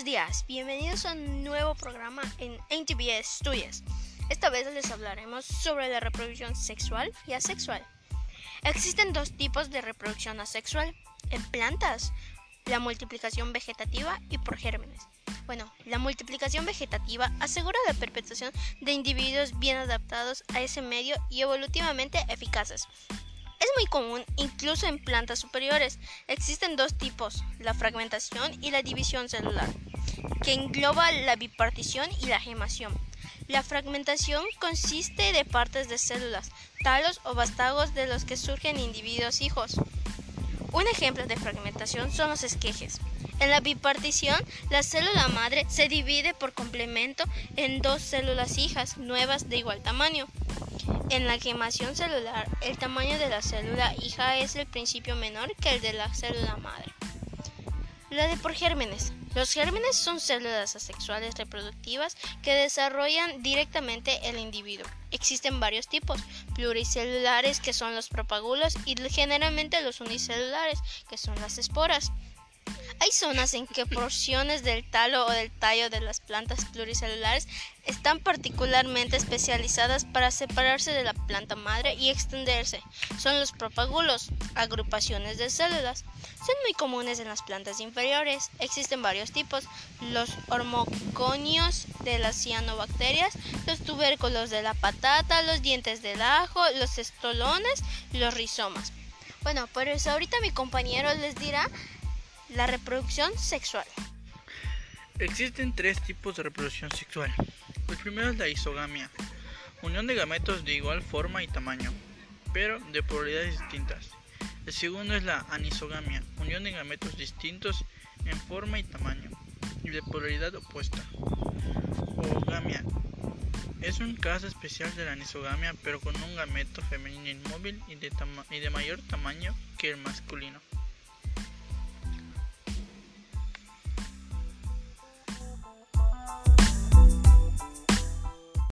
Buenos días, bienvenidos a un nuevo programa en NTBS Studios. Esta vez les hablaremos sobre la reproducción sexual y asexual. Existen dos tipos de reproducción asexual en plantas, la multiplicación vegetativa y por gérmenes. Bueno, la multiplicación vegetativa asegura la perpetuación de individuos bien adaptados a ese medio y evolutivamente eficaces. Es muy común incluso en plantas superiores. Existen dos tipos, la fragmentación y la división celular, que engloba la bipartición y la gemación. La fragmentación consiste de partes de células, talos o vástagos de los que surgen individuos hijos. Un ejemplo de fragmentación son los esquejes. En la bipartición, la célula madre se divide por complemento en dos células hijas nuevas de igual tamaño. En la quemación celular, el tamaño de la célula hija es el principio menor que el de la célula madre. La de por gérmenes. Los gérmenes son células asexuales reproductivas que desarrollan directamente el individuo. Existen varios tipos, pluricelulares que son los propagulos y generalmente los unicelulares que son las esporas. Hay zonas en que porciones del talo o del tallo de las plantas pluricelulares están particularmente especializadas para separarse de la planta madre y extenderse. Son los propagulos, agrupaciones de células. Son muy comunes en las plantas inferiores. Existen varios tipos: los hormoconios de las cianobacterias, los tubérculos de la patata, los dientes del ajo, los estolones los rizomas. Bueno, por eso ahorita mi compañero les dirá la reproducción sexual. Existen tres tipos de reproducción sexual. El primero es la isogamia, unión de gametos de igual forma y tamaño, pero de polaridades distintas. El segundo es la anisogamia, unión de gametos distintos en forma y tamaño, y de polaridad opuesta. Oogamia es un caso especial de la anisogamia, pero con un gameto femenino inmóvil y de mayor tamaño que el masculino.